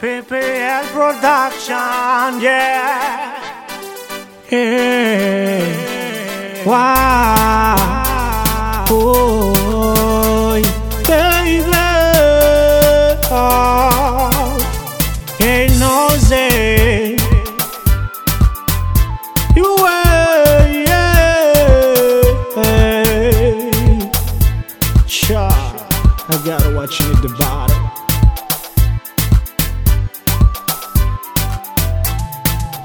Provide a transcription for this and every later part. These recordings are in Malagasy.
PPL Production, yeah. yeah. wow. Oh, baby. Oh, it. You were, yeah. Cha, I gotta watch you at the bottom.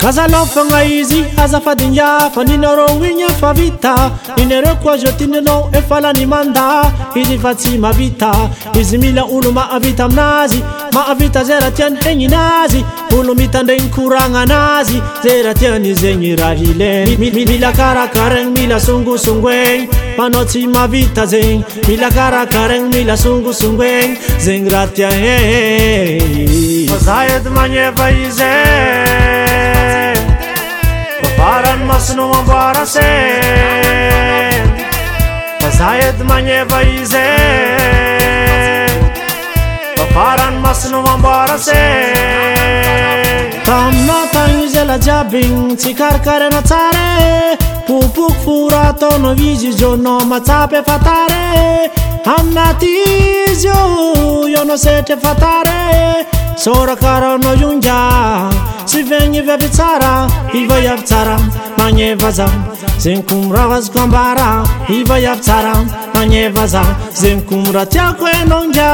n'azalofagna izy azafadingafa ninare igny efa vita inyreo koa zaotinynao efa lany manda izy fa tsy mavita izy mila olo mahavita aminazy mahavita zay raha tiany hegni nazy olomitandregny koragna anazy ze raha tianyzegny raha ily imilakarakaregny milasongosongoegny fanao tsy mavita zegny milakarakaregna milasongosongoegny zegny raha tia ezyz eh, eh, eh. faranyasnabtainatagny zlajiabign tsykarakarynasar e. pook foratanaoizyzna asaatar e ainazy inaa e sakaranao iona sy vegna vaysara ivaiavsaramagnevaza zegny komra azako abara ivaiavsara magnevaza zegny komratiako enana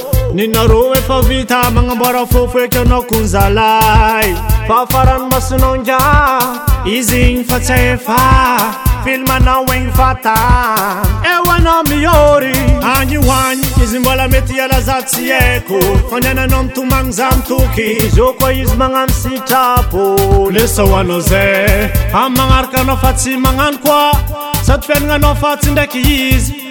ninaro efa vita magnamboara fofo eky anao ko ny zalay faafarano masonaonga izy gny fa tsy ahefa filmanao egny fata eo anao miôry agny hoagny izy mbola mety alaza tsy haiko faniananao mitomagna zamytoky zo koa izy magnano sitrapo lesao anao zay amn magnaraka anao fa tsy magnano koa sady fianagnanao fa tsy ndraiky izy